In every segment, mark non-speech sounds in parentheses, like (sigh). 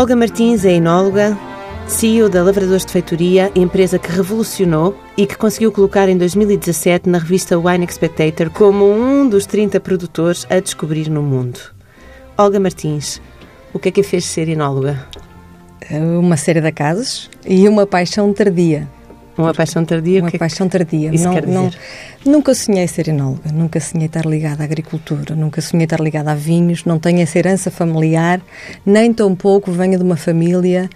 Olga Martins é enóloga, CEO da Lavradores de Feitoria, empresa que revolucionou e que conseguiu colocar em 2017 na revista Wine Spectator como um dos 30 produtores a descobrir no mundo. Olga Martins, o que é que a fez ser enóloga? Uma série de acasos e uma paixão tardia. Uma paixão tardia? Uma que paixão tardia. Isso não, quer dizer? não, nunca sonhei ser enóloga, nunca sonhei estar ligada à agricultura, nunca sonhei estar ligada a vinhos, não tenho essa herança familiar, nem tampouco venho de uma família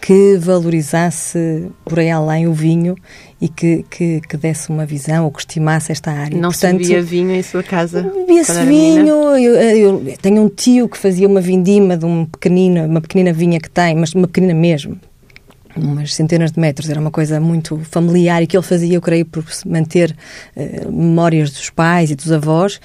que valorizasse por aí além o vinho e que, que, que desse uma visão ou que estimasse esta área. Não Portanto, se bebia vinho em sua casa? Bebia-se vinho, eu, eu tenho um tio que fazia uma vindima de um pequenino, uma pequenina vinha que tem, mas uma pequenina mesmo, umas centenas de metros, era uma coisa muito familiar e que ele fazia, eu creio, por manter eh, memórias dos pais e dos avós,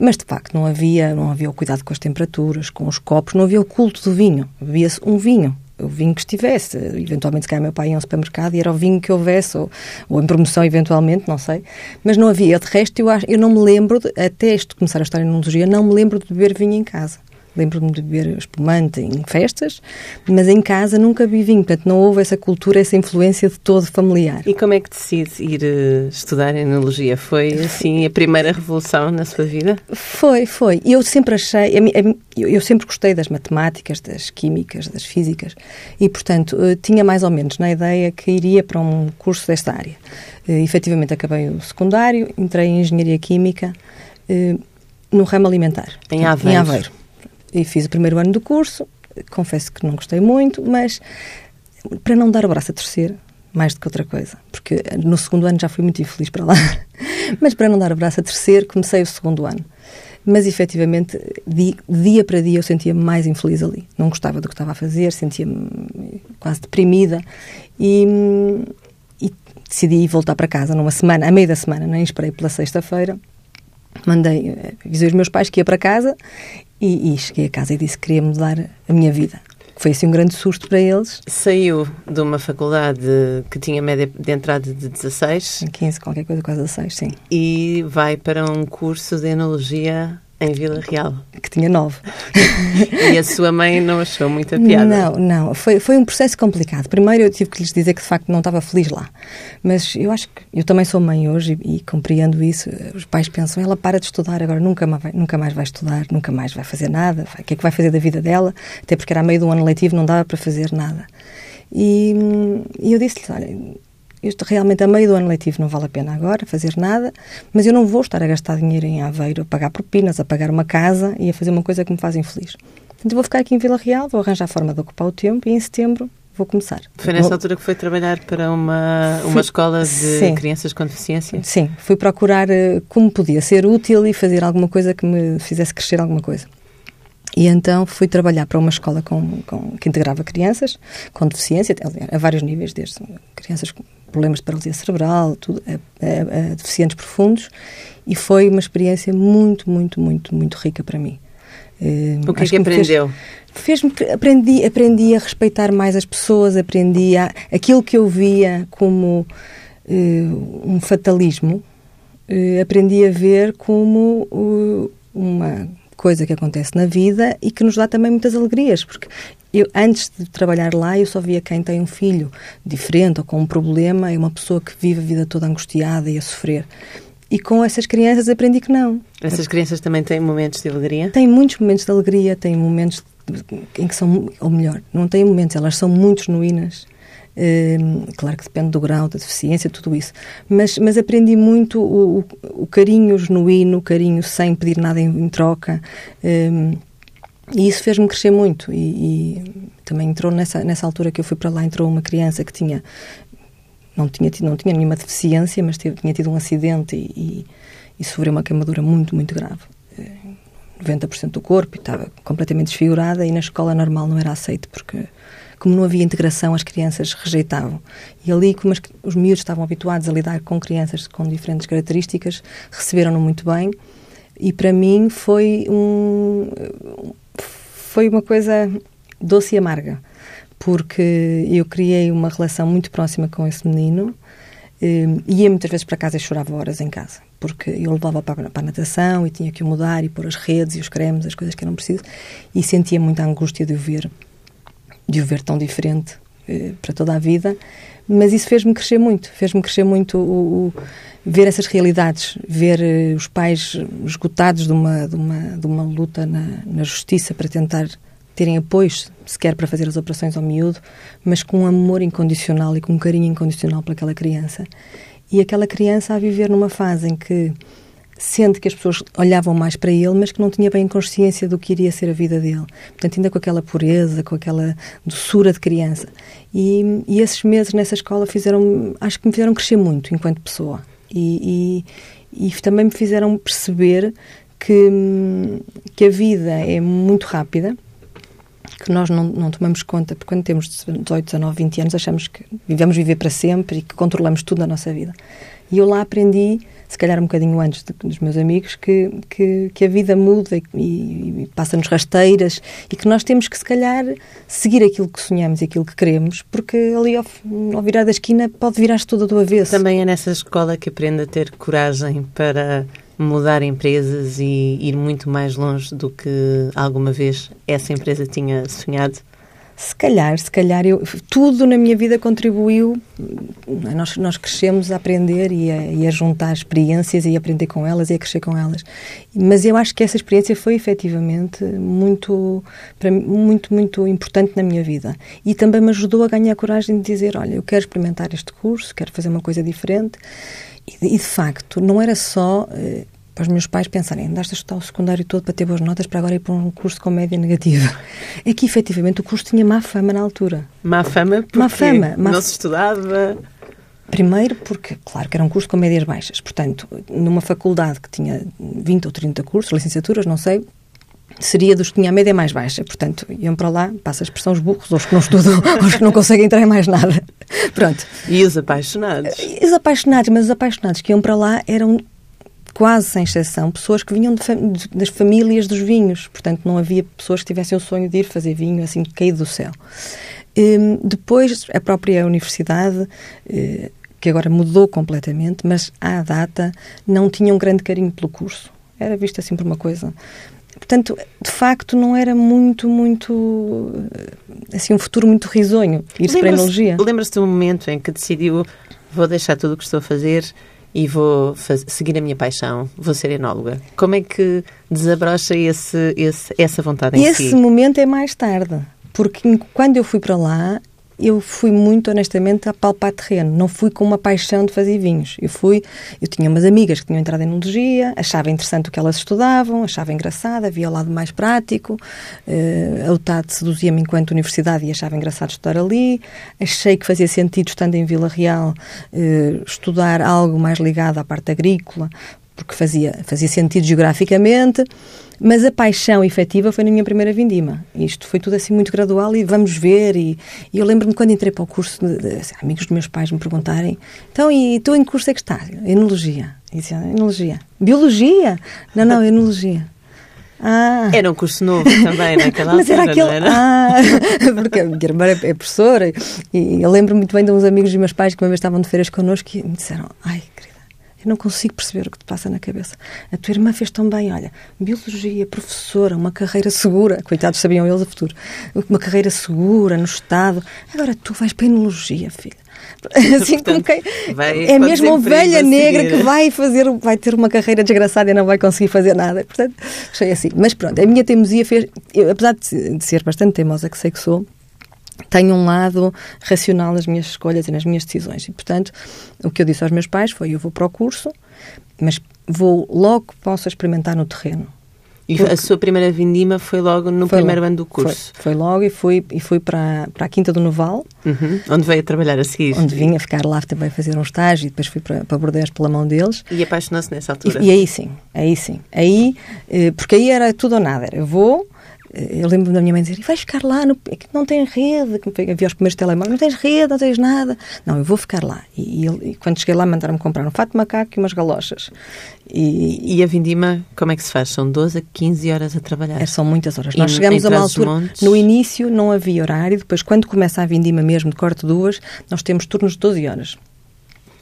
mas de facto não havia, não havia o cuidado com as temperaturas, com os copos, não havia o culto do vinho, bebia-se um vinho. O vinho que estivesse, eventualmente, se calhar, meu pai ia a um supermercado e era o vinho que houvesse, ou, ou em promoção, eventualmente, não sei. Mas não havia. De resto, eu, acho, eu não me lembro, de, até isto começar a estar em enologia, não me lembro de beber vinho em casa. Lembro-me de beber espumante em festas, mas em casa nunca bebi vinho. Portanto, não houve essa cultura, essa influência de todo familiar. E como é que decide ir eh, estudar enologia? Foi, assim, a primeira revolução na sua vida? Foi, foi. E eu sempre achei, eu sempre gostei das matemáticas, das químicas, das físicas e, portanto, eh, tinha mais ou menos na ideia que iria para um curso desta área. Eh, Efetivamente, acabei o secundário, entrei em Engenharia Química no ramo alimentar. Em Aveiro. Em Aveiro. E fiz o primeiro ano do curso, confesso que não gostei muito, mas para não dar o braço a torcer, mais do que outra coisa, porque no segundo ano já fui muito infeliz para lá, (laughs) mas para não dar o braço a torcer, comecei o segundo ano. Mas efetivamente, di- dia para dia eu sentia-me mais infeliz ali. Não gostava do que estava a fazer, sentia-me quase deprimida e, e decidi voltar para casa numa semana, a meio da semana, nem esperei pela sexta-feira. Mandei, eh, avisei os meus pais que ia para casa e, e cheguei a casa e disse que queria mudar a minha vida. Foi assim um grande susto para eles. Saiu de uma faculdade que tinha média de entrada de 16 Em 15, qualquer coisa, quase a 6, sim. e vai para um curso de enologia em Vila Real. Que tinha 9. (laughs) E a sua mãe não achou muita piada? Não, não. Foi, foi um processo complicado. Primeiro eu tive que lhes dizer que de facto não estava feliz lá. Mas eu acho que eu também sou mãe hoje e, e compreendo isso. Os pais pensam, ela para de estudar agora, nunca mais vai, nunca mais vai estudar, nunca mais vai fazer nada. O que é que vai fazer da vida dela? Até porque era meio do ano letivo, não dava para fazer nada. E, hum, e eu disse-lhes, olha, isto realmente a meio do ano letivo não vale a pena agora fazer nada, mas eu não vou estar a gastar dinheiro em Aveiro, a pagar propinas, a pagar uma casa e a fazer uma coisa que me faz infeliz. Portanto, vou ficar aqui em Vila Real, vou arranjar a forma de ocupar o tempo e em setembro vou começar. Foi nessa Vou- altura que foi trabalhar para uma, uma Fui- escola de Sim. crianças com deficiência? Sim, fui procurar eh, como podia ser útil e fazer alguma coisa que me fizesse crescer alguma coisa. E então fui trabalhar para uma escola com, com- que integrava crianças com deficiência, a vários níveis, desde crianças com problemas de paralisia cerebral, tudo, a, a- a deficientes profundos, e foi uma experiência muito, muito, muito, muito rica para mim. Eh, O que é que fez- aprendeu? Fez-me que- aprendi aprendi a respeitar mais as pessoas aprendi a aquilo que eu via como eh, um fatalismo eh, aprendi a ver como uh, uma coisa que acontece na vida e que nos dá também muitas alegrias porque eu antes de trabalhar lá eu só via quem tem um filho diferente ou com um problema é uma pessoa que vive a vida toda angustiada e a sofrer e com essas crianças aprendi que não Essas crianças também têm momentos de alegria? tem muitos momentos de alegria, tem momentos em que são, ou melhor, não têm momentos, elas são muito genuínas. Hum, claro que depende do grau da deficiência, tudo isso. Mas, mas aprendi muito o, o, o carinho genuíno, o carinho sem pedir nada em, em troca. Hum, e isso fez-me crescer muito. E, e também entrou nessa, nessa altura que eu fui para lá, entrou uma criança que tinha. Não tinha, tido- não tinha nenhuma deficiência, mas teve- tinha tido um acidente e, e, e sofreu uma queimadura muito, muito grave. Eh, 90% do corpo e estava completamente desfigurada e na escola normal não era aceito porque como não havia integração as crianças rejeitavam e ali como os miúdos estavam habituados a lidar com crianças com diferentes características receberam-no muito bem e para mim foi um foi uma coisa doce e amarga porque eu criei uma relação muito próxima com esse menino eh, ia muitas vezes para casa e chorava horas em casa, porque eu levava para, para a natação e tinha que o mudar e pôr as redes e os cremes, as coisas que eram preciso, e sentia muita angústia de o ver de o ver tão diferente eh, para toda a vida, mas isso fez-me crescer muito, fez-me crescer muito o, o, ver essas realidades, ver eh, os pais esgotados de uma, de uma, de uma luta na, na justiça para tentar terem apoios sequer para fazer as operações ao miúdo, mas com um amor incondicional e com um carinho incondicional para aquela criança. E aquela criança a viver numa fase em que sente que as pessoas olhavam mais para ele, mas que não tinha bem consciência do que iria ser a vida dele. Portanto, ainda com aquela pureza, com aquela doçura de criança. E, e esses meses nessa escola fizeram, acho que me fizeram crescer muito enquanto pessoa. E, e, e também me fizeram perceber que, que a vida é muito rápida, que nós não, não tomamos conta, porque quando temos 18, 19, 20 anos achamos que vivemos viver para sempre e que controlamos tudo na nossa vida. E eu lá aprendi se calhar um bocadinho antes de, dos meus amigos, que, que, que a vida muda e, e passa-nos rasteiras e que nós temos que, se calhar, seguir aquilo que sonhamos e aquilo que queremos, porque ali ao, ao virar da esquina pode virar-se tudo do avesso. Também é nessa escola que aprende a ter coragem para mudar empresas e ir muito mais longe do que alguma vez essa empresa tinha sonhado? Se calhar, se calhar, eu, tudo na minha vida contribuiu. Nós, nós crescemos a aprender e a, e a juntar experiências e a aprender com elas e a crescer com elas. Mas eu acho que essa experiência foi efetivamente muito, para, muito, muito importante na minha vida. E também me ajudou a ganhar coragem de dizer: olha, eu quero experimentar este curso, quero fazer uma coisa diferente. E, e de facto, não era só. Para os meus pais pensarem, andaste a estudar o secundário todo para ter boas notas para agora ir para um curso com média negativa. (laughs) É que, efetivamente, o curso tinha má fama na altura. Má fama? Porque má fama. Má... Não se estudava? Primeiro porque, claro, que era um curso com médias baixas. Portanto, numa faculdade que tinha 20 ou 30 cursos, licenciaturas, não sei, seria dos que tinha a média mais baixa. Portanto, iam para lá, passa a expressão, os burros, os que não estudam, (laughs) os que não conseguem entrar em mais nada. (laughs) Pronto. E os apaixonados? E os apaixonados, mas os apaixonados que iam para lá eram quase sem exceção, pessoas que vinham de, das famílias dos vinhos. Portanto, não havia pessoas que tivessem o sonho de ir fazer vinho assim caído do céu. Um, depois, a própria universidade, uh, que agora mudou completamente, mas à data não tinha um grande carinho pelo curso. Era vista assim por uma coisa. Portanto, de facto, não era muito, muito. assim, um futuro muito risonho ir-se para a enologia. Lembra-se do momento em que decidiu vou deixar tudo o que estou a fazer e vou seguir a minha paixão, vou ser enóloga. Como é que desabrocha esse, esse, essa vontade em esse si? Esse momento é mais tarde, porque quando eu fui para lá, eu fui muito honestamente a palpar terreno. Não fui com uma paixão de fazer vinhos. Eu fui, eu tinha umas amigas que tinham entrado em enologia, achava interessante o que elas estudavam, achava engraçado, havia o lado mais prático. Uh, a UTAD seduzia-me enquanto universidade e achava engraçado estudar ali. Achei que fazia sentido, estando em Vila Real, uh, estudar algo mais ligado à parte agrícola, porque fazia, fazia sentido geograficamente. Mas a paixão efetiva foi na minha primeira vindima. Isto foi tudo assim muito gradual e vamos ver. E, e eu lembro-me quando entrei para o curso, de, de, assim, amigos dos meus pais me perguntarem: então, e tu em que curso é que estás? Enologia. E dizia, enologia. Biologia? Não, não, enologia. Ah. Era um curso novo também naquela (laughs) Mas altura, era aquele... Ah, (laughs) porque a minha irmã é, professora e eu lembro muito bem de uns amigos dos meus pais que uma vez estavam de férias connosco e me disseram, ai, querida, eu não consigo perceber o que te passa na cabeça. A tua irmã fez tão bem, olha, biologia, professora, uma carreira segura. Coitados, sabiam eles o futuro. Uma carreira segura no Estado. Agora tu vais para a enologia, filha. (laughs) Assim Portanto, como é mesmo uma ovelha negra que vai fazer, vai ter uma carreira desgraçada e não vai conseguir fazer nada. Portanto, achei assim. Mas pronto, a minha teimosia fez, eu, apesar de ser bastante teimosa que sei que sou, tenho um lado racional nas minhas escolhas e nas minhas decisões. E, portanto, o que eu disse aos meus pais foi: eu vou para o curso, mas vou logo que possa experimentar no terreno. E Porque a sua primeira vindima foi logo no foi primeiro logo, ano do curso? Foi, foi, logo e fui, e fui para, para a Quinta do Noval. Uhum. Onde veio a trabalhar a seguir? Onde vim a ficar lá também fazer um estágio e depois fui para, para Bordeaux pela mão deles. E apaixonou-se nessa altura? E, e, aí sim, aí sim. Aí, eh, porque aí era tudo ou nada. Era, eu vou, eu lembro da minha mãe dizer, e vais ficar lá, no, é que não tem rede, que havia os primeiros telemóveis, não tens rede, não tens nada. Não, eu vou ficar lá. E, e, e quando cheguei lá, mandaram-me comprar um fato de macaco e umas galochas. E, e, a vindima, como é que se faz? São 12 a 15 horas a trabalhar? É, são muitas horas. Nós chegamos a uma altura, no início não havia horário, depois quando começa a vindima mesmo de corte duas, nós temos turnos de 12 horas.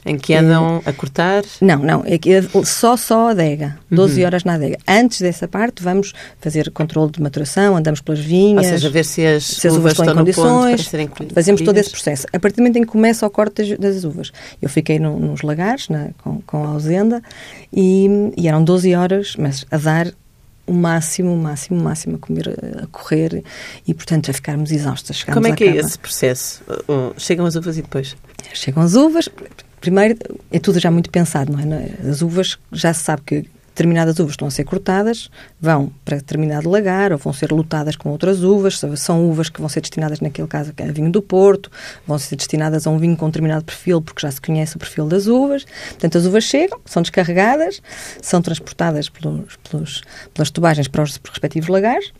Em que andam a cortar? Não, não. É que só, só a adega. 12 uhum. horas na adega. Antes dessa parte, vamos fazer controle de maturação, andamos pelas vinhas. Ou seja, ver se as, se as uvas, estão em condições. Fazemos todo esse processo. A partir do momento em que começa o corte das, das uvas. Eu fiquei no, nos lagares, na, com, com a ausenda, e, e eram 12 horas, mas a dar o máximo, o máximo, o máximo a comer, a correr e, portanto, a ficarmos exaustas. Como é que é esse processo? Chegam as uvas e depois? Chegam as uvas, Primeiro, é tudo já muito pensado, não é? As uvas, já se sabe que determinadas uvas estão a ser cortadas, vão para determinado lagar ou vão ser lutadas com outras uvas. São uvas que vão ser destinadas, naquele caso, a vinho do Porto, vão ser destinadas a um vinho com determinado perfil, porque já se conhece o perfil das uvas. Portanto, as uvas chegam, são descarregadas, são transportadas pelos, pelos, pelas tubagens para os respectivos lagares.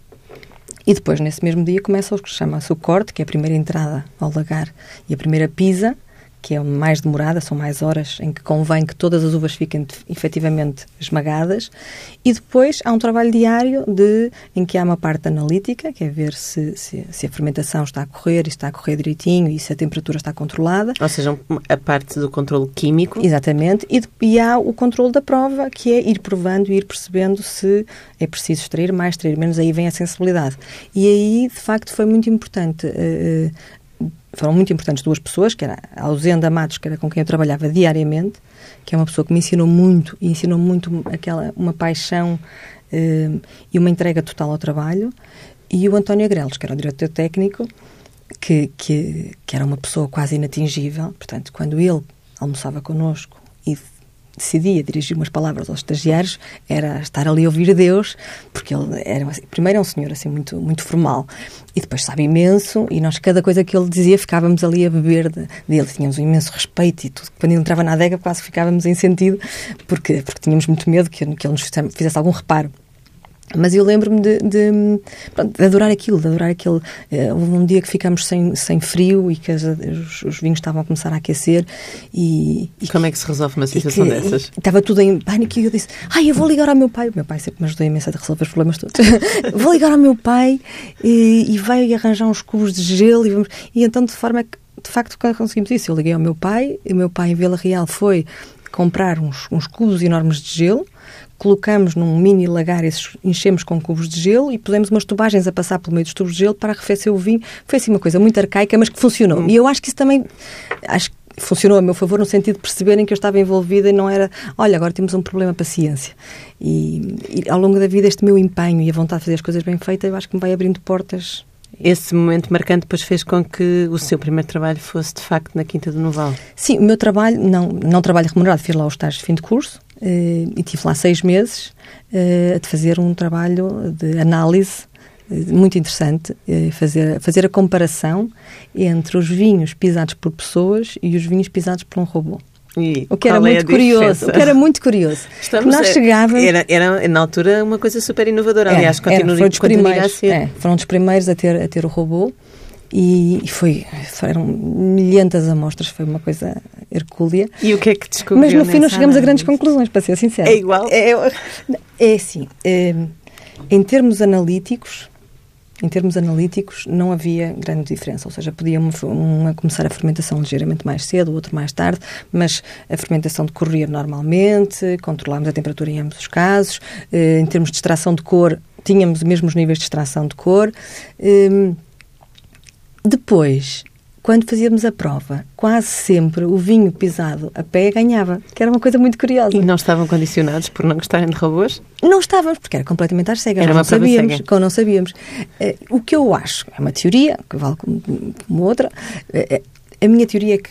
E depois, nesse mesmo dia, começa o que chama-se o corte, que é a primeira entrada ao lagar e a primeira pisa, que é mais demorada, são mais horas em que convém que todas as uvas fiquem efetivamente esmagadas. E depois há um trabalho diário de, em que há uma parte analítica, que é ver se, se, se, a fermentação está a correr e está a correr direitinho e se a temperatura está controlada. Ou seja, a parte do controle químico. Exatamente. E, e há o controle da prova, que é ir provando e ir percebendo se é preciso extrair mais, extrair menos, aí vem a sensibilidade. E aí, de facto, foi muito importante uh, foram muito importantes duas pessoas, que era a Ausenda Matos, que era com quem eu trabalhava diariamente, que é uma pessoa que me ensinou muito, e ensinou muito aquela, uma paixão eh, e uma entrega total ao trabalho, e o António Agrelos, que era o diretor técnico, que, que, que era uma pessoa quase inatingível, portanto, quando ele almoçava connosco decidia dirigir umas palavras aos estagiários era estar ali a ouvir Deus, porque ele era, primeiro é um senhor assim muito, muito formal e depois sabe imenso e nós, cada coisa que ele dizia, ficávamos ali a beber de, dele, tínhamos um imenso respeito e tudo. Quando ele entrava na adega quase ficávamos em sentido, porque, porque tínhamos muito medo que, que ele nos fizesse algum reparo. Mas eu lembro-me de, de, de, adorar aquilo, de adorar aquele. Uh, houve um dia que ficámos sem, sem frio e que as, os, os, vinhos estavam a começar a aquecer. E, e Como é que se resolve uma situação que, dessas? Estava tudo em pânico e eu disse: Ai, eu vou ligar ao meu pai. O meu pai sempre me ajudou imenso a resolver os problemas todos. (laughs) vou ligar ao meu pai e, e vai arranjar uns cubos de gelo. E, vamos... e então, de forma que, de facto, conseguimos isso. Eu liguei ao meu pai e o meu pai em Vila Real foi comprar uns, uns cubos enormes de gelo colocamos num mini lagar, esses, enchemos com cubos de gelo e pusemos umas tubagens a passar pelo meio dos tubos de gelo para arrefecer o vinho. Foi assim uma coisa muito arcaica, mas que funcionou. Hum. E eu acho que isso também acho funcionou a meu favor no sentido de perceberem que eu estava envolvida e não era, olha, agora temos um problema, paciência. E, e ao longo da vida este meu empenho e a vontade de fazer as coisas bem feitas, eu acho que me vai abrindo portas esse momento marcante depois fez com que o seu primeiro trabalho fosse de facto na Quinta do Noval. Sim, o meu trabalho, não, não trabalho remunerado, fiz lá os estágios de fim de curso eh, e tive lá seis meses uh, de fazer um trabalho de análise uh, muito interessante, fazer, fazer a comparação entre os vinhos pisados por pessoas e os vinhos pisados por um robô. E o que era é muito curioso, o que era muito curioso. Estamos nós chegávamos... Era, era, na altura, uma coisa super inovadora. Aliás, continua, era, primeiros, a ser. É, foram dos primeiros a ter, a ter o robô. E, foi, foram milhentas amostras, foi uma coisa hercúlea. E o que é que descobriu Mas no fim não chegamos a grandes conclusões, para ser sincero. É igual? É, é assim, é, em termos analíticos, em termos analíticos, não havia grande diferença. Ou seja, podia uma, uma, começar a fermentação ligeiramente mais cedo, outro mais tarde, mas a fermentação decorria normalmente, controlámos a temperatura em ambos os casos. Eh, em termos de extração de cor, tínhamos os mesmos níveis de extração de cor. Eh, depois, quando fazíamos a prova, quase sempre o vinho pisado a pé ganhava, que era uma coisa muito curiosa. E não estavam condicionados por não gostarem de robôs? Não estávamos, porque era completamente às cegas. Era não sabíamos, cega. não sabíamos. Uh, o que eu acho, é uma teoria, que vale como, como outra, uh, a minha teoria é que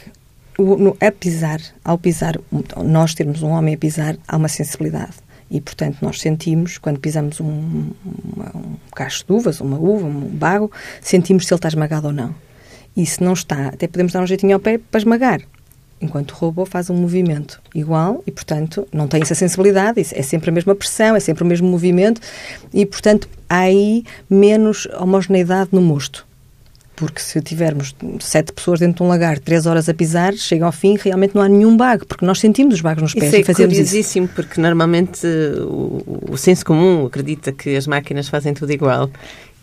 o, no, a pisar, ao pisar, nós termos um homem a pisar, há uma sensibilidade. E, portanto, nós sentimos, quando pisamos um, uma, um cacho de uvas, uma uva, um bago, sentimos se ele está esmagado ou não. E se não está, até podemos dar um jeitinho ao pé para esmagar. Enquanto o robô faz um movimento igual e, portanto, não tem essa sensibilidade, é sempre a mesma pressão, é sempre o mesmo movimento e, portanto, há aí menos homogeneidade no mosto porque se tivermos sete pessoas dentro de um lagar, três horas a pisar, chega ao fim, realmente não há nenhum bago, porque nós sentimos os bagos nos pés isso é e fazemos curiosíssimo, isso. porque normalmente o, o senso comum acredita que as máquinas fazem tudo igual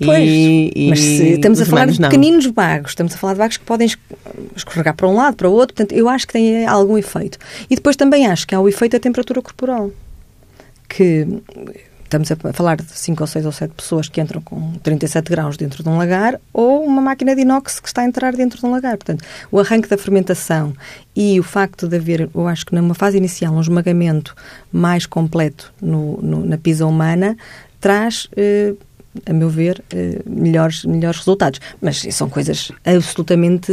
Pois, e, mas se, estamos a falar de pequeninos não. vagos, estamos a falar de vagos que podem escorregar para um lado, para o outro, portanto, eu acho que tem algum efeito. E depois também acho que há o efeito da temperatura corporal, que estamos a falar de 5 ou 6 ou 7 pessoas que entram com 37 graus dentro de um lagar ou uma máquina de inox que está a entrar dentro de um lagar. Portanto, o arranque da fermentação e o facto de haver, eu acho que numa fase inicial, um esmagamento mais completo no, no, na pisa humana, traz eh, a meu ver, eh, melhores, melhores resultados. Mas são coisas absolutamente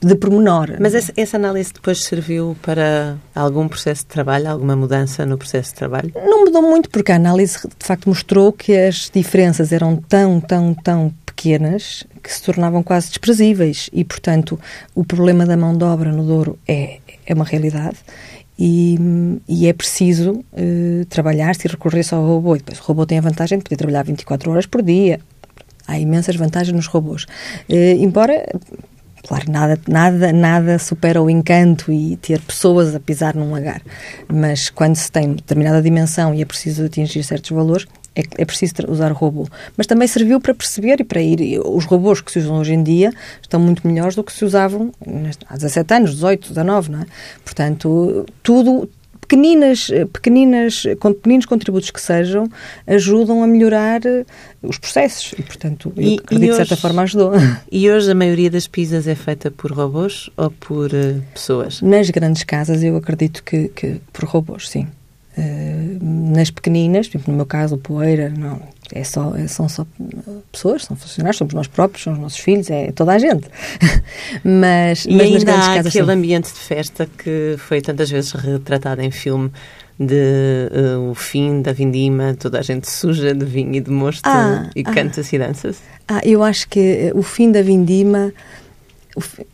de pormenor. Mas essa, essa, análise depois serviu para algum processo de trabalho, alguma mudança no processo de trabalho? Não mudou muito, porque a análise de facto mostrou que as diferenças eram tão, tão, tão pequenas que se tornavam quase desprezíveis e, portanto, o problema da mão de obra no Douro é, é uma realidade e, e, é preciso uh, trabalhar se recorrer só ao robô. E depois o robô tem a vantagem de poder trabalhar 24 horas por dia. Há imensas vantagens nos robôs. Uh, embora, claro, nada, nada, nada supera o encanto e ter pessoas a pisar num lagar. Mas quando se tem determinada dimensão e é preciso atingir certos valores, é, é preciso usar robô. Mas também serviu para perceber e para ir. Os robôs que se usam hoje em dia estão muito melhores do que se usavam há 17 anos, 18, 19, não é? Portanto, tudo, pequeninas, pequeninas, pequeninos contributos que sejam, ajudam a melhorar eh, os processos e, portanto, eu e, acredito e hoje, de certa forma ajudou. E hoje a maioria das pizzas é feita por robôs ou por uh, pessoas? Nas grandes casas eu acredito que, que por robôs, sim. Nas pequeninas, tipo no meu caso, Poeira, não, é só, é, são só pessoas, são funcionários, somos nós próprios, são os nossos filhos, é toda a gente. (laughs) mas, e mas ainda há casas, aquele sim. ambiente de festa que foi tantas vezes retratado em filme de uh, o fim da vindima, toda a gente suja de vinho e de mosto ah, e ah, canta-se e dança-se. Ah, eu acho que o fim da vindima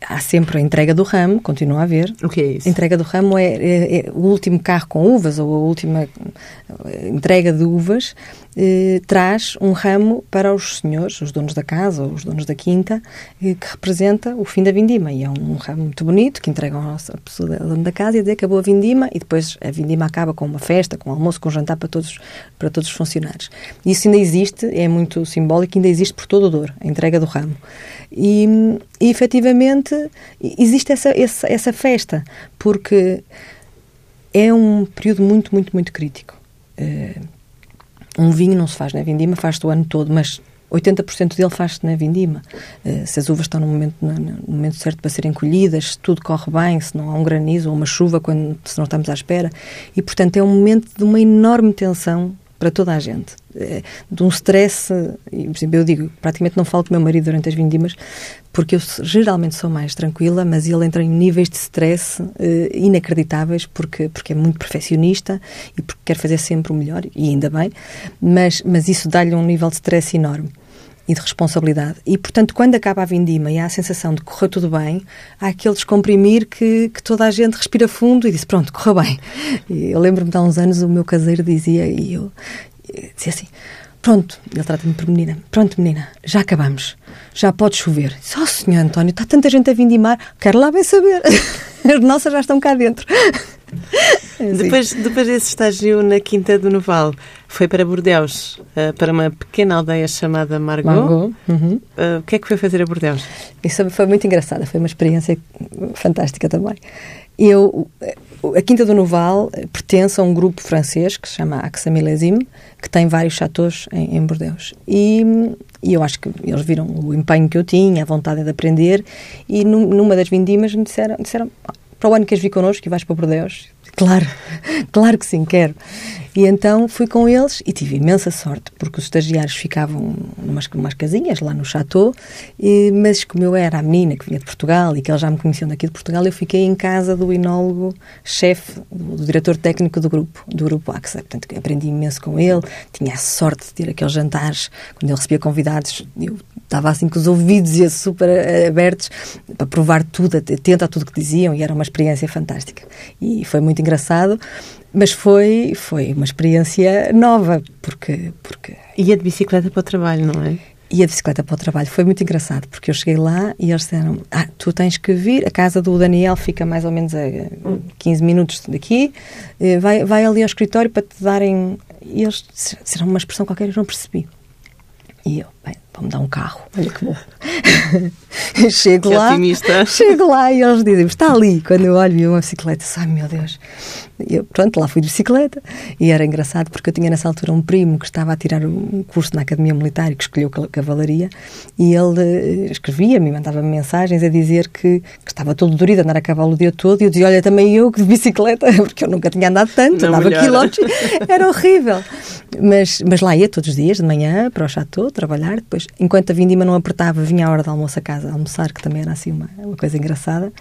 há sempre a entrega do ramo, continua a haver. O que é isso? A entrega do ramo é, é, é o último carro com uvas ou a última eh, entrega de uvas eh, traz um ramo para os senhores, os donos da casa os donos da quinta, eh, que representa o fim da vindima. E é um, um ramo muito bonito que entregam à pessoa dona da casa e que acabou a vindima e depois a vindima acaba com uma festa, com um almoço, com um jantar para todos, para todos os funcionários. Isso ainda existe, é muito simbólico, ainda existe por todo o dor, a entrega do ramo. E, e efetivamente existe essa, essa, essa festa, porque é um período muito, muito, muito crítico. Uh, um vinho não se faz na vindima, faz-se o ano todo, mas 80% dele faz-se na vindima. Uh, se as uvas estão no momento, no, momento certo para serem colhidas, se tudo corre bem, se não há um granizo ou uma chuva, quando, se não estamos à espera. E, portanto, é um momento de uma enorme tensão para toda a gente. É, de um stress, por exemplo, eu digo, praticamente não falo com o meu marido durante as vindimas, porque eu geralmente sou mais tranquila, mas ele entra em níveis de stress eh, inacreditáveis, porque, porque é muito perfeccionista e porque quer fazer sempre o melhor, e ainda bem, mas, mas isso dá-lhe um nível de stress enorme e de responsabilidade. E, portanto, quando acaba a vindima e há a sensação de que correu tudo bem, há aquele descomprimir que, que toda a gente respira fundo e diz, pronto, correu bem. E eu lembro-me de há uns anos o meu caseiro dizia, e eu dizia assim, pronto, ele trata-me por menina, pronto menina, já acabamos, já pode chover. Só oh, senhor António, está tanta gente a vindimar, quero lá bem saber. (laughs) As nossas já estão cá dentro. (laughs) Depois, depois desse estágio na Quinta do Noval, foi para Bordeus, uh, para uma pequena aldeia chamada Margot. Margot. Uhum. Uh, o que é que foi fazer a Bordeus? Isso foi muito engraçada, foi uma experiência fantástica também. Eu, a Quinta do Noval pertence a um grupo francês que se chama Axa que tem vários chateaus em, em Bordeus. E, e, eu acho que eles viram o empenho que eu tinha, a vontade de aprender, e numa das vindimas me disseram, disseram para o ano que queres vir connosco e vais para Bordeus? Claro, (laughs) claro que sim, quero. E então fui com eles e tive imensa sorte, porque os estagiários ficavam numas, numas casinhas lá no chateau, e, mas como eu era a menina que vinha de Portugal e que eles já me conheciam daqui de Portugal, eu fiquei em casa do enólogo chefe, do, do, diretor técnico do grupo, do grupo AXA. Portanto, aprendi imenso com ele, tinha a sorte de ter aqueles jantares, quando ele recebia convidados, eu estava assim com os ouvidos e super abertos para provar tudo, atenta a tudo que diziam e era uma experiência fantástica. E foi muito engraçado, mas foi, foi uma experiência nova, porque, porque... Ia de bicicleta para o trabalho, não é? Ia de bicicleta para o trabalho. Foi muito engraçado, porque eu cheguei lá e eles disseram, ah, tu tens que vir, a casa do Daniel fica mais ou menos a 15 minutos daqui, eh, vai, vai ali ao escritório para te darem... E eles disseram uma expressão qualquer que eu não percebi E eu, bem, vamos dar um carro, olha que bom. (laughs) chego que lá, otimista. chego lá e eles dizem, está ali. Quando eu olho, vi uma bicicleta, ai meu Deus. Eu, pronto, lá fui de bicicleta e era engraçado porque eu tinha nessa altura um primo que estava a tirar um curso na Academia Militar e que escolheu cavalaria e ele eh, escrevia-me, mandava-me mensagens a dizer que, que, estava todo dorido andar a cavalo o dia todo e eu dizia, olha, também eu que de bicicleta, (laughs) porque eu nunca tinha andado tanto, Não andava quilómetros, era horrível. Mas, mas lá ia todos os dias, de manhã, para o chateau, trabalhar, depois, enquanto a vindima não apertava, vinha a hora de almoço a casa, almoçar, que também era assim uma, uma coisa engraçada.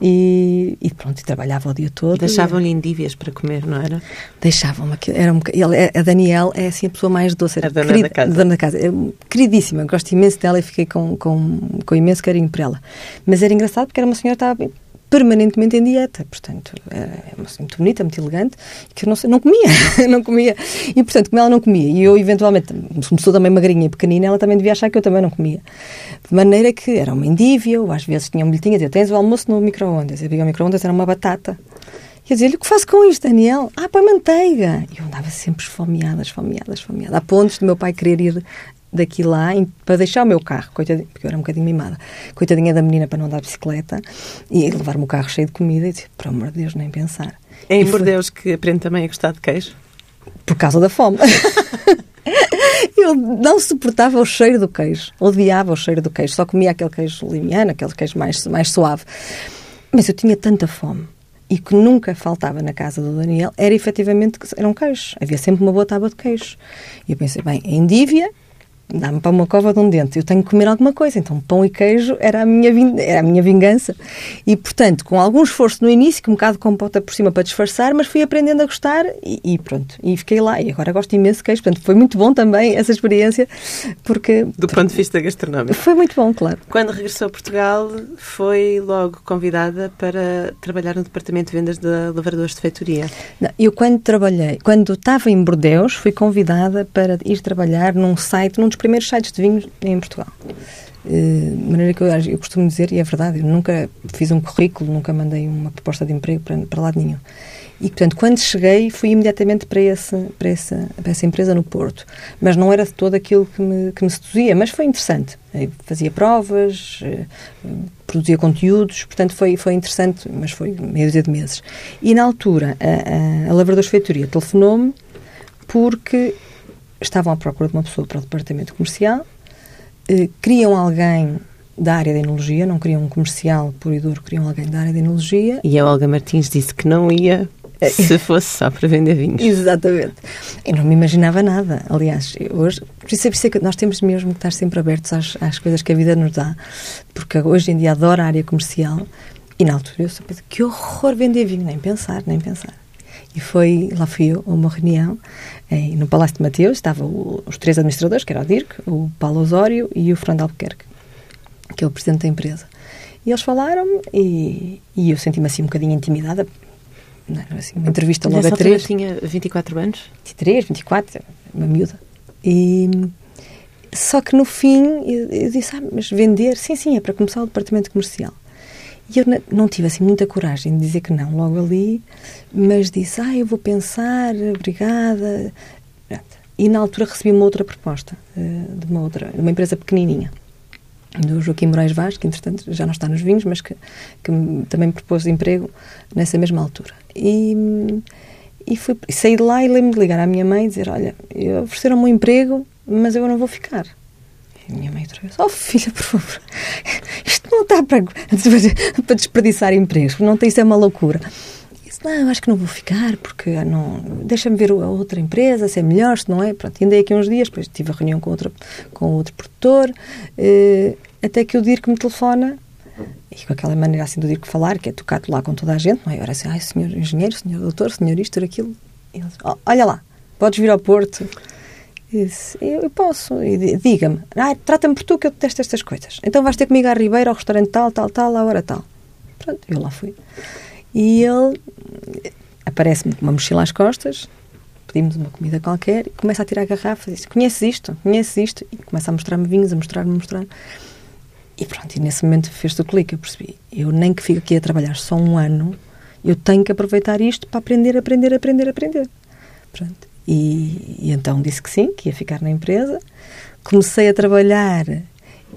E, e pronto, e trabalhava o dia todo. Deixavam-lhe indívias para comer, não era? Deixavam-me. Era um, ele, a Daniel é assim a pessoa mais doce. Era A dona querida- da casa. dona da casa. É queridíssima. Gosto imenso dela e fiquei com, com, com imenso carinho por ela. Mas era engraçado porque era uma senhora que estava permanentemente em dieta, portanto, é uma senhora muito bonita, muito elegante, que eu não, sei, não comia, (laughs) não comia. E, portanto, como ela não comia, e eu, eventualmente, como sou também magrinha e pequenina, ela também devia achar que eu também não comia. De maneira que era uma indívia, ou às vezes tinha um bilhetinho a dizer, tens o almoço no micro-ondas. Eu digo, o micro-ondas era uma batata. E eu dizia-lhe, o que faço com isto, Daniel? Ah, põe manteiga. E eu andava sempre esfomeada, esfomeada, esfomeada. A pontos do meu pai querer ir daqui lá em- para deixar o meu carro, coitadinha, porque eu era um bocadinho mimada, coitadinha da menina para não andar de bicicleta e levar-me o carro cheio de comida e disse, por amor de Deus, nem pensar. É E em foi Bordeus que aprende também a gostar de queijo. Por causa da fome. (laughs) eu não suportava o cheiro do queijo, odiava o cheiro do queijo, só comia aquele queijo limiano, aquele queijo mais, mais suave. Mas eu tinha tanta fome e que nunca faltava na casa do Daniel era efetivamente que era um queijo. Havia sempre uma boa tábua de queijo. E eu pensei, bem, em Dívia dá-me para uma cova de um dente, eu tenho que comer alguma coisa. Então, pão e queijo era a minha, era a minha vingança. E, portanto, com algum esforço no início, com um bocado de compota por cima para disfarçar, mas fui aprendendo a gostar e, e pronto. E fiquei lá. E agora gosto imenso de queijo. Portanto, foi muito bom também essa experiência, porque Do ponto de vista gastronómico. foi muito bom, claro. Quando regressou a Portugal, foi logo convidada para trabalhar no departamento de vendas da Lavradores de Feitoria. Não, eu quando trabalhei, quando estava em Bordeus, fui convidada para ir trabalhar num site, num dos primeiros sites de vinhos em Portugal. Eh, De maneira que eu, eu costumo dizer, e é verdade, eu nunca fiz um currículo, nunca mandei uma proposta de emprego para, para lado nenhum. E, portanto, quando cheguei, fui imediatamente para, esse, para, essa, para essa empresa no Porto. Mas não era de todo aquilo que me, que me seduzia, mas foi interessante. Eu fazia provas, eh, produzia conteúdos, portanto, foi, foi interessante, mas foi meia dúzia de meses. E, na altura, a, a, a Lavradores Feitoria telefonou-me porque estavam à procura de uma pessoa para o departamento comercial, eh, queriam alguém da área da enologia, não queriam um comercial puro e duro, queriam alguém da área da enologia. E a Olga Martins disse que não ia se fosse só para vender vinhos. Exatamente. Eu não me imaginava nada. Aliás, hoje, por isso é por isso é que nós temos mesmo que estar sempre abertos às, às coisas que a vida nos dá, porque hoje em dia adoro a área comercial e na altura eu soube que horror vender vinho, nem pensar, nem pensar. E foi, lá fui eu a uma reunião em, no Palácio de Mateus, estavam os três administradores, que era o Dirk, o Paulo Osório e o Fernando Albuquerque, que é o presidente da empresa. E eles falaram-me e, e eu senti-me assim um bocadinho intimidada. Não assim, uma entrevista logo Nessa a três. tinha 24 anos. 23, 24, uma miúda. E, só que no fim eu, eu disse, ah, mas vender? Sim, sim, é para começar o departamento comercial. E eu não tive assim muita coragem de dizer que não logo ali, mas disse, ah, eu vou pensar, obrigada. E na altura recebi uma outra proposta eh, de uma outra, de uma empresa pequenininha do Joaquim Moraes Vaz, que entretanto já não está nos vinhos, mas que, que também me propôs emprego nessa mesma altura. E, e fui, saí de lá e lembro-me de ligar à minha mãe e dizer: Olha, ofereceram-me um emprego, mas eu não vou ficar. E minha mãe outra vez: Oh, filha, por favor, (laughs) isto não está para, (laughs) para desperdiçar empregos, não tem isso é uma loucura. Eu disse, não, eu acho que não vou ficar, porque não, deixa-me ver a outra empresa, se é melhor, se não é. Pronto, e andei aqui uns dias, depois tive a reunião com, outra, com outro produtor, eh, até que o Dirk me telefona, e com aquela maneira assim do Dirk falar, que é tocado lá com toda a gente, não é? Agora assim, ai, senhor engenheiro, senhor doutor, senhor isto, aquilo. E ele "Oh, olha lá, podes vir ao Porto. Disse, eu, posso. E di- diga-me, ah, trata-me por tu que eu detesto estas coisas. Então vais ter comigo à Ribeira, ao restaurante tal, tal, tal, à hora tal. Pronto, eu lá fui. E ele aparece-me com uma mochila às costas, pedimos uma comida qualquer, e começa a tirar garrafas e diz, conheces isto? Conheces isto? E começa a mostrar-me vinhos, a mostrar-me, a mostrar E pronto, e nesse momento fez-se o clique, eu percebi. Eu nem que fico aqui a trabalhar só um ano, eu tenho que aproveitar isto para aprender, aprender, aprender, aprender. Pronto. E, e então disse que sim, que ia ficar na empresa. Comecei a trabalhar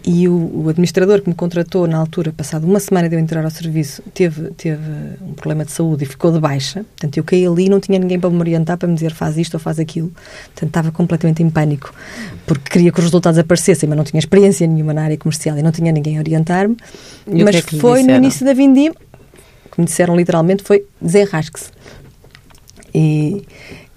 e o, o, administrador que me contratou na altura, passado uma semana de eu entrar ao serviço, teve, teve um problema de saúde e ficou de baixa. Portanto, eu caí ali e não tinha ninguém para me orientar, para me dizer faz isto ou faz aquilo. Portanto, estava completamente em pânico, porque queria que os resultados aparecessem, mas não tinha experiência nenhuma na área comercial e não tinha ninguém a orientar-me. Mas é foi no início da vindima, que me disseram literalmente, foi desenrasque-se. E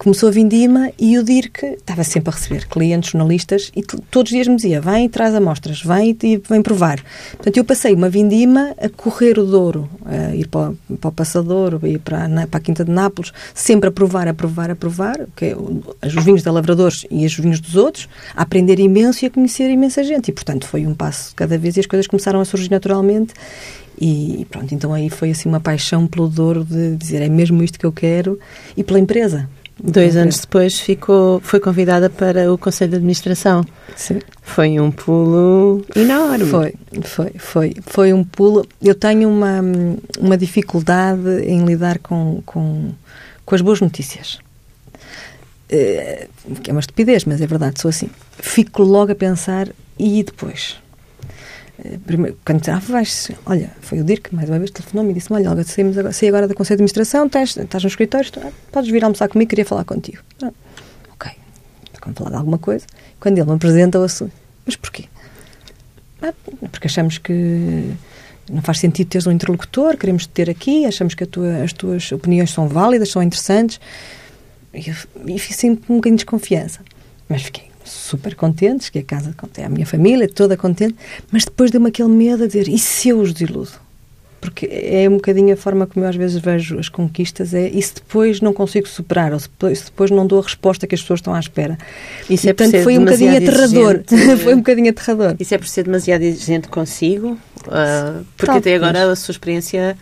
começou a vindima e o DIRC estava sempre a receber clientes, jornalistas, e todos os dias me dizia, vem e traz amostras, vem e vem provar. Portanto, eu passei uma vindima a correr o Douro, a ir para, para o Passador, ir para, para a Quinta de Nápoles, sempre a provar, a provar, a provar, que é os vinhos da Lavradores e os vinhos dos outros, a aprender imenso e a conhecer imensa gente. E, portanto, foi um passo cada vez e as coisas começaram a surgir naturalmente. E pronto, então aí foi assim uma paixão pelo Douro de dizer é mesmo isto que eu quero e pela empresa. Dois anos depois ficou, foi convidada para o Conselho de Administração. Sim. Foi um pulo enorme. Foi, foi, foi. Foi um pulo. Eu tenho uma, uma dificuldade em lidar com, com, com as boas notícias. É, que é uma estupidez, mas é verdade, sou assim. Fico logo a pensar, e depois? Eh, primeiro, quando ah, vais, olha, foi o Dirk, mais uma vez, telefonou-me e disse-me: Olha, Olga, saímos agora, saí agora da Conselho de Administração, estás, estás no escritório, ah, podes vir almoçar comigo, queria falar contigo. Ah, ok, vamos falar de alguma coisa. Quando ele me apresenta, eu assumo: Mas porquê? Ah, porque achamos que não faz sentido teres um interlocutor, queremos te ter aqui, achamos que tua, as tuas opiniões são válidas, são interessantes. E, eu, e sempre um bocadinho de desconfiança. Mas fiquei super contentes, que a casa é a minha família, toda contente, mas depois deu-me aquele medo a dizer, e se eu os diludo? Porque é um bocadinho a forma como eu às vezes vejo as conquistas, é e se depois não consigo superar, ou se depois, não dou a resposta que as pessoas estão à espera. Isso é Portanto, foi um bocadinho aterrador. (laughs) foi um bocadinho aterrador. Isso é por ser demasiado exigente consigo? Uh, porque Talvez. até agora a sua experiência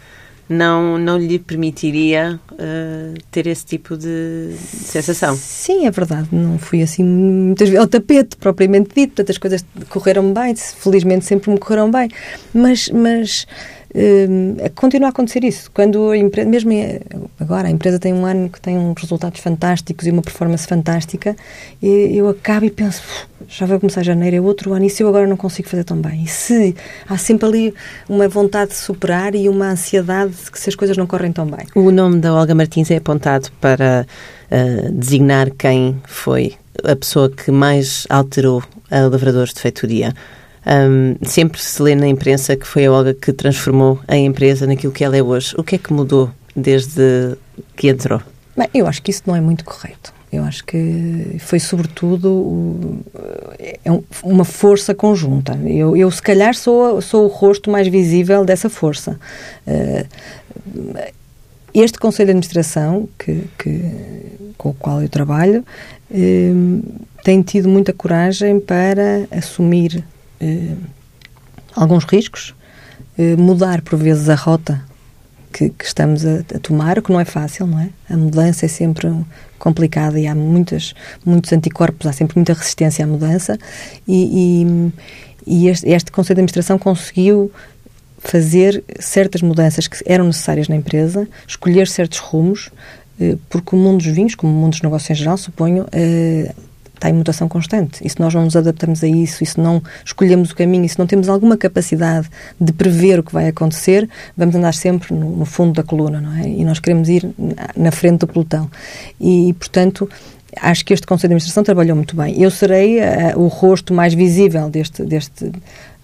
não, não lhe permitiria uh, ter esse tipo de sensação. Sim, é verdade. Não fui assim muitas vezes ao tapete, propriamente dito. Portanto, as coisas correram bem. Felizmente sempre me correram bem. Mas, mas uh, continua a acontecer isso. Quando a empresa, mesmo agora, a empresa tem um ano que tem uns resultados fantásticos e uma performance fantástica, e eu acabo e penso, já vai começar janeiro, é outro ano, e se eu agora não consigo fazer tão bem? E se há sempre ali uma vontade de superar e uma ansiedade de que se as coisas não correm tão bem? O nome da Olga Martins é apontado para uh, designar quem foi a pessoa que mais alterou a Lavradores de Feitoria. Um, sempre se lê na imprensa que foi a Olga que transformou a empresa naquilo que ela é hoje. O que é que mudou desde que entrou? Bem, eu acho que isso não é muito correto. Eu acho que foi, sobretudo, é uma força conjunta. Eu, eu, se calhar, sou, sou o rosto mais visível dessa força. Uh, este Conselho de Administração, que, que, com o qual eu trabalho, uh, tem tido muita coragem para assumir uh, alguns riscos, uh, mudar por vezes a rota que, que estamos a, a, tomar, o que não é fácil, não é? A mudança é sempre complicada e há muitas, muitos anticorpos, há sempre muita resistência à mudança e, e, e este, este Conselho de Administração conseguiu fazer certas mudanças que eram necessárias na empresa, escolher certos rumos, eh, porque o mundo dos vinhos, como o mundo dos negócios em geral, suponho, eh, está em mutação constante. E se nós não nos adaptamos a isso, e se não escolhemos o caminho, e se não temos alguma capacidade de prever o que vai acontecer, vamos andar sempre no, no fundo da coluna, não é? E nós queremos ir na frente do pelotão. E, portanto, acho que este Conselho de Administração trabalhou muito bem. Eu serei uh, o rosto mais visível deste, deste,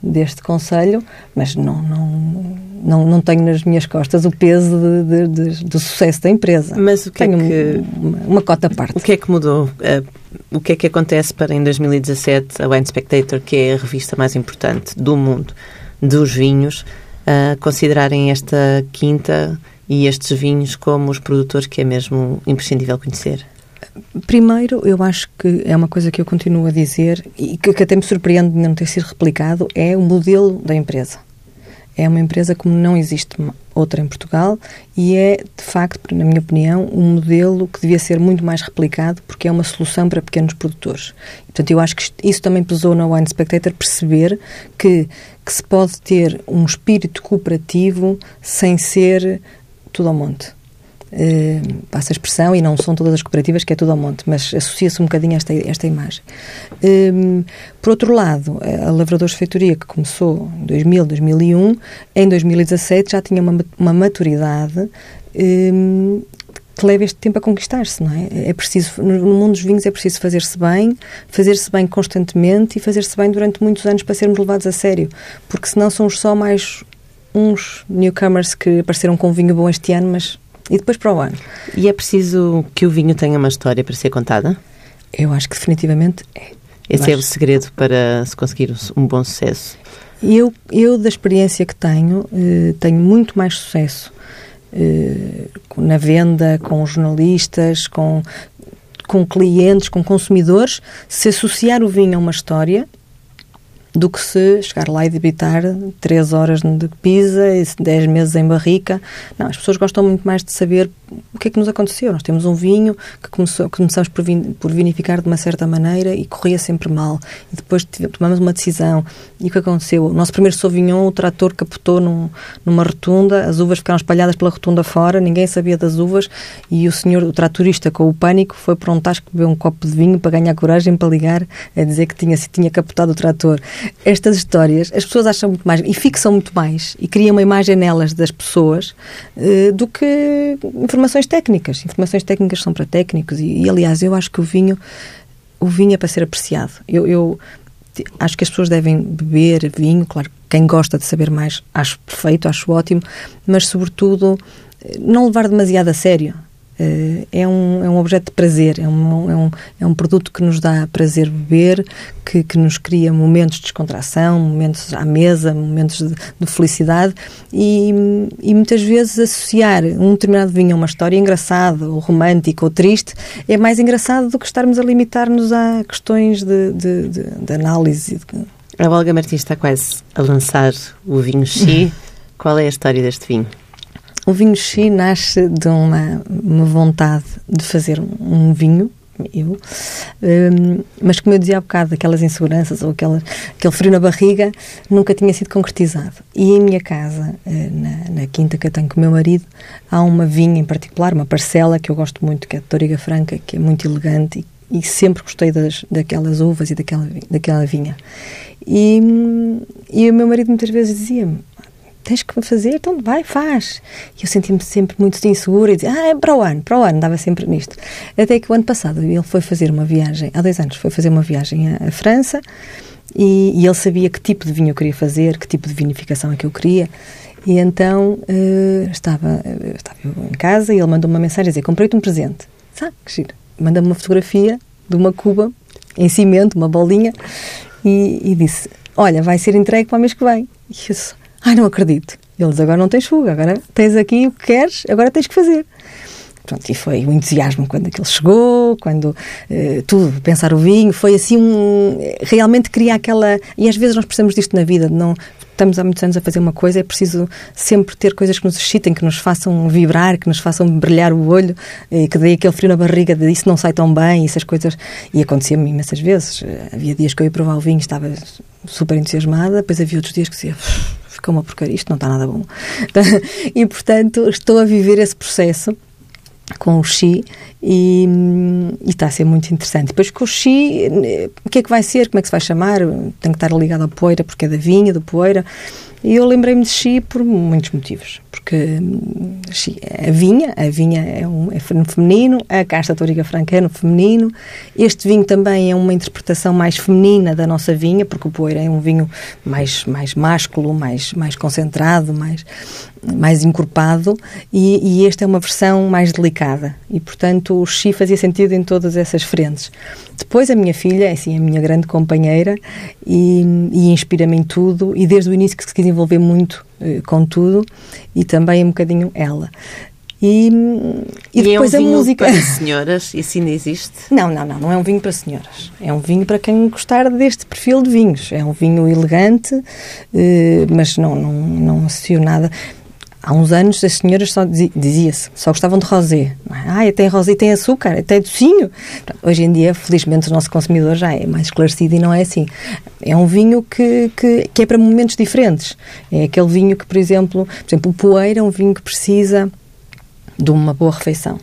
deste Conselho, mas não, não, não, não tenho nas minhas costas o peso de, de, de, do sucesso da empresa. Mas o que é tenho é que... Uma, uma cota à parte. O que é que mudou? Uh, o que é que acontece para, em 2017, a Wine Spectator, que é a revista mais importante do mundo dos vinhos, uh, considerarem esta quinta e estes vinhos como os produtores que é mesmo imprescindível conhecer? Primeiro, eu acho que é uma coisa que eu continuo a dizer e que, que até me surpreende de não ter sido replicado, é o modelo da empresa. É uma empresa como não existe outra em Portugal e é, de facto, na minha opinião, um modelo que devia ser muito mais replicado porque é uma solução para pequenos produtores. Portanto, eu acho que isso também pesou na Wine Spectator perceber que, que se pode ter um espírito cooperativo sem ser tudo ao monte. Uh, passa a expressão, e não são todas as cooperativas, que é tudo ao monte, mas associa-se um bocadinho a esta, esta imagem. Um, por outro lado, a Lavradores Feitoria, que começou em 2000, 2001, em 2017 já tinha uma, uma maturidade um, que leva este tempo a conquistar-se, não é? É preciso, no mundo dos vinhos é preciso fazer-se bem, fazer-se bem constantemente e fazer-se bem durante muitos anos para sermos levados a sério, porque senão somos só mais uns newcomers que apareceram com vinho bom este ano, mas e depois para o ano. E é preciso que o vinho tenha uma história para ser contada? Eu acho que definitivamente é. Esse é o segredo para se conseguir um bom sucesso. Eu, eu da experiência que tenho, eh, tenho muito mais sucesso eh, na venda, com jornalistas, com, com clientes, com consumidores, se associar o vinho a uma história do que se chegar lá e debitar 3 horas de pizza e 10 meses em barrica. Não, as pessoas gostam muito mais de saber o que é que nos aconteceu. Nós temos um vinho que começou, começamos por, vin, por vinificar de uma certa maneira e corria sempre mal. E depois tomamos uma decisão. E o que aconteceu? O nosso primeiro Sauvignon, o trator capotou num, numa rotunda, as uvas ficaram espalhadas pela rotunda fora, ninguém sabia das uvas e o senhor, o tratorista, com o pânico, foi para um tasco beber um copo de vinho para ganhar coragem para ligar a dizer que tinha, se tinha capotado o trator estas histórias, as pessoas acham muito mais e fixam muito mais e criam uma imagem nelas das pessoas uh, do que informações técnicas. Informações técnicas são para técnicos e, e, aliás, eu acho que o vinho, o vinho é para ser apreciado. Eu, eu acho que as pessoas devem beber vinho, claro, quem gosta de saber mais, acho perfeito, acho ótimo, mas sobretudo não levar demasiado a sério. Uh, é, um, é um objeto de prazer, é um, é, um, é um produto que nos dá prazer beber, que, que nos cria momentos de descontração, momentos à mesa, momentos de, de felicidade e, e, muitas vezes associar um determinado vinho a uma história engraçada, ou romântica, ou triste, é mais engraçado do que estarmos a limitar-nos a questões de, de, de, de análise. A Olga Martins está quase a lançar o vinho Xi. (laughs) Qual é a história deste vinho? O vinho Xi nasce de uma, uma vontade de fazer um vinho eu. Um, mas como eu dizia há bocado, aquelas inseguranças ou aquela, aquele frio na barriga nunca tinha sido concretizado. E em minha casa, eh, na, na, quinta que eu tenho com o meu marido, há uma vinha em particular, uma parcela que eu gosto muito, que é a Toriga Franca, que é muito elegante e, e sempre gostei das, daquelas uvas e daquela, daquela vinha. E, e o meu marido muitas vezes dizia-me: tens que fazer, então vai, faz. E eu senti-me sempre muito insegura e dizia, ah, é para o ano, para o ano, dava sempre nisto. Até que o ano passado ele foi fazer uma viagem, há dois anos, foi fazer uma viagem à, à França e, e, ele sabia que tipo de vinho eu queria fazer, que tipo de vinificação é que eu queria. E então uh, estava, uh, estava em casa e ele mandou uma mensagem a dizer: Comprei-te um presente. Sabe que giro? Manda-me uma fotografia de uma cuba em cimento, uma bolinha, e, e disse: Olha, vai ser entregue para o mês que vem. E eu disse, Ai, não acredito. Eles agora não tens fuga, agora tens aqui o que queres, agora tens que fazer. Pronto, e foi o entusiasmo quando aquilo chegou, quando uh, tudo, pensar o vinho, foi assim um. Realmente cria aquela. E às vezes nós precisamos disto na vida, não. Estamos há muitos anos a fazer uma coisa, é preciso sempre ter coisas que nos excitem, que nos façam vibrar, que nos façam brilhar o olho, e que dê aquele frio na barriga de isso não sai tão bem, essas coisas. E acontecia-me imensas vezes. Havia dias que eu ia provar o vinho, estava super entusiasmada, depois havia outros dias que dizia ficou uma porcaria, isto não está nada bom. (laughs) E, portanto, estou a viver esse processo com o Xi e, e, está a ser muito interessante. Depois com o Xi, o que é que vai ser? Como é que se vai chamar? Tem que estar ligado à poeira porque é da vinha, do poeira. E eu lembrei-me de Xi por muitos motivos. Porque Xi, a vinha, a vinha é, um, é no feminino, a casta toriga franca é no feminino. Este vinho também é uma interpretação mais feminina da nossa vinha, porque o poeira é um vinho mais, mais másculo, mais, mais concentrado, mais, mais encorpado. E, e esta é uma versão mais delicada. E, portanto, o Xi fazia sentido em todas essas frentes. Depois a minha filha é assim a minha grande companheira e, e inspira-me em tudo e desde o início que se quis envolver muito eh, com tudo e também um bocadinho ela. E, e, e depois é um a música. para (laughs) senhoras, isso ainda existe? Não, não, não, não é um vinho para senhoras. É um vinho para quem gostar deste perfil de vinhos. É um vinho elegante, eh, mas não, não, não associo nada. Há uns anos as senhoras só dizia-se, só gostavam de rosé. Ah, tem rosé, tem açúcar, tem docinho. Hoje em dia, felizmente, o nosso consumidor já é mais esclarecido e não é assim. É um vinho que, que, que é para momentos diferentes. É aquele vinho que, por exemplo, por exemplo, o Poeira é um vinho que precisa de uma boa refeição.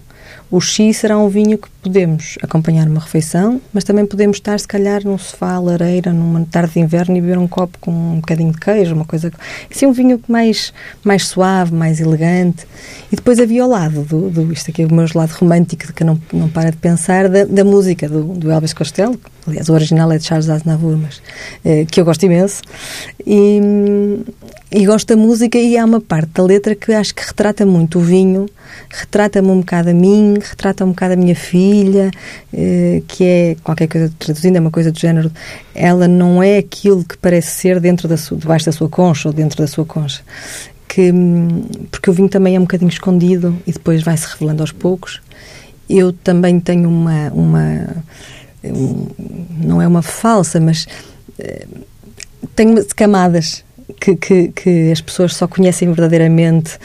O X será um vinho que podemos acompanhar uma refeição, mas também podemos estar, se calhar, num sofá, lareira, numa tarde de inverno e beber um copo com um bocadinho de queijo, uma coisa. Assim, um vinho mais, mais suave, mais elegante. E depois havia ao lado, do, do, isto aqui é o meu lado romântico, que não, não para de pensar, da, da música do, do Elvis Costello. Aliás, o original é de Charles Aznavour, mas eh, que eu gosto imenso. E, e gosto da música e há uma parte da letra que acho que retrata muito o vinho, retrata-me um bocado a mim, retrata um bocado a minha filha, eh, que é qualquer coisa, traduzindo, é uma coisa do género, ela não é aquilo que parece ser dentro da sua, debaixo da sua concha ou dentro da sua concha. Que, porque o vinho também é um bocadinho escondido e depois vai-se revelando aos poucos. Eu também tenho uma, uma um, não é uma falsa, mas uh, tenho camadas que, que, que as pessoas só conhecem verdadeiramente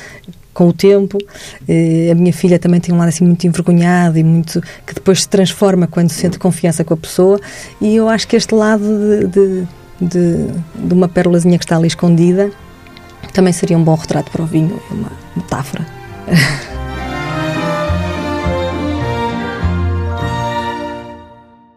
com o tempo. Eh, a minha filha também tem um lado assim muito envergonhado e muito que depois se transforma quando se sente confiança com a pessoa. E eu acho que este lado de, de, de, de uma pérolazinha que está ali escondida também seria um bom retrato para o vinho, uma metáfora. (laughs)